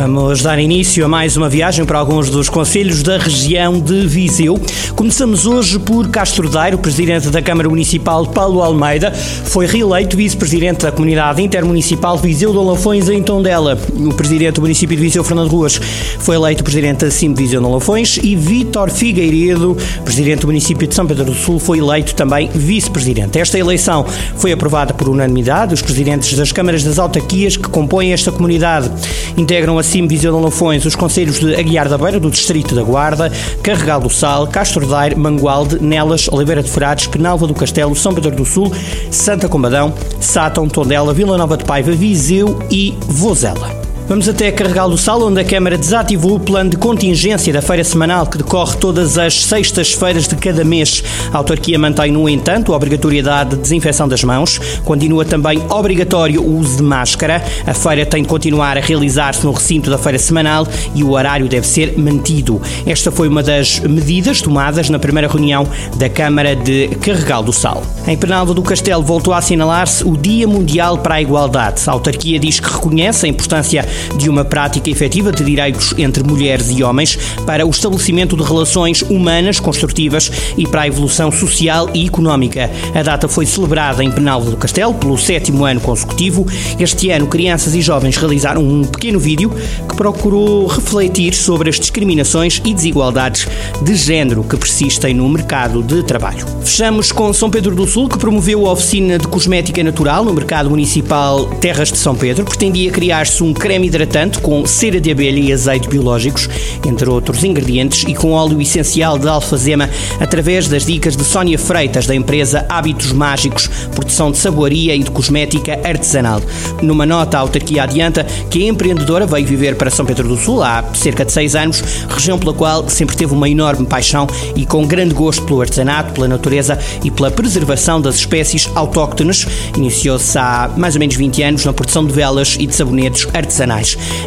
Vamos dar início a mais uma viagem para alguns dos conselhos da região de Viseu. Começamos hoje por Castro o presidente da Câmara Municipal, Paulo Almeida, foi reeleito vice-presidente da Comunidade Intermunicipal Viseu de Olafões em Tondela. O presidente do município de Viseu, Fernando Ruas, foi eleito presidente da CIM Viseu de Olafões e Vítor Figueiredo, presidente do município de São Pedro do Sul, foi eleito também vice-presidente. Esta eleição foi aprovada por unanimidade. Os presidentes das câmaras das autarquias que compõem esta comunidade integram a CIM Viseu de Lafões, os conselhos de Aguiar da Beira, do Distrito da Guarda, Carregal do Sal, Castro Daire, Mangualde, Nelas, Oliveira de Frades, Penalva do Castelo, São Pedro do Sul, Santa Combadão, Sátão, Tondela, Vila Nova de Paiva, Viseu e Vozela. Vamos até Carregal do Sal, onde a Câmara desativou o plano de contingência da feira semanal que decorre todas as sextas-feiras de cada mês. A autarquia mantém, no entanto, a obrigatoriedade de desinfecção das mãos. Continua também obrigatório o uso de máscara. A feira tem de continuar a realizar-se no recinto da feira semanal e o horário deve ser mantido. Esta foi uma das medidas tomadas na primeira reunião da Câmara de Carregal do Sal. Em Penalva do Castelo voltou a assinalar-se o Dia Mundial para a Igualdade. A autarquia diz que reconhece a importância de uma prática efetiva de direitos entre mulheres e homens para o estabelecimento de relações humanas construtivas e para a evolução social e económica. A data foi celebrada em Penalva do Castelo pelo sétimo ano consecutivo. Este ano, crianças e jovens realizaram um pequeno vídeo que procurou refletir sobre as discriminações e desigualdades de género que persistem no mercado de trabalho. Fechamos com São Pedro do Sul, que promoveu a oficina de cosmética natural no mercado municipal Terras de São Pedro. Pretendia criar-se um creme hidratante com cera de abelha e azeite biológicos, entre outros ingredientes, e com óleo essencial de alfazema, através das dicas de Sónia Freitas, da empresa Hábitos Mágicos, produção de saboaria e de cosmética artesanal. Numa nota, a autarquia adianta que a empreendedora veio viver para São Pedro do Sul há cerca de seis anos, região pela qual sempre teve uma enorme paixão e com grande gosto pelo artesanato, pela natureza e pela preservação das espécies autóctones. Iniciou-se há mais ou menos 20 anos na produção de velas e de sabonetes artesanais.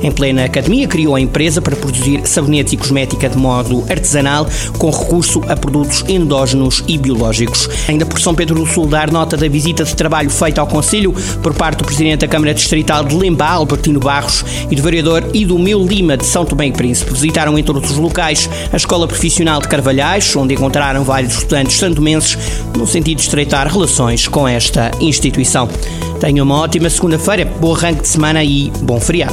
Em plena academia, criou a empresa para produzir sabonetes e cosmética de modo artesanal, com recurso a produtos endógenos e biológicos. Ainda por São Pedro do Sul, dar nota da visita de trabalho feita ao Conselho por parte do Presidente da Câmara Distrital de Lembá, Albertino Barros, e do Vereador e do Meu Lima de São Tomé e Príncipe. Visitaram entre outros locais a Escola Profissional de Carvalhais, onde encontraram vários estudantes santomenses, no sentido de estreitar relações com esta instituição. Tenha uma ótima segunda-feira, bom arranque de semana e bom feriado.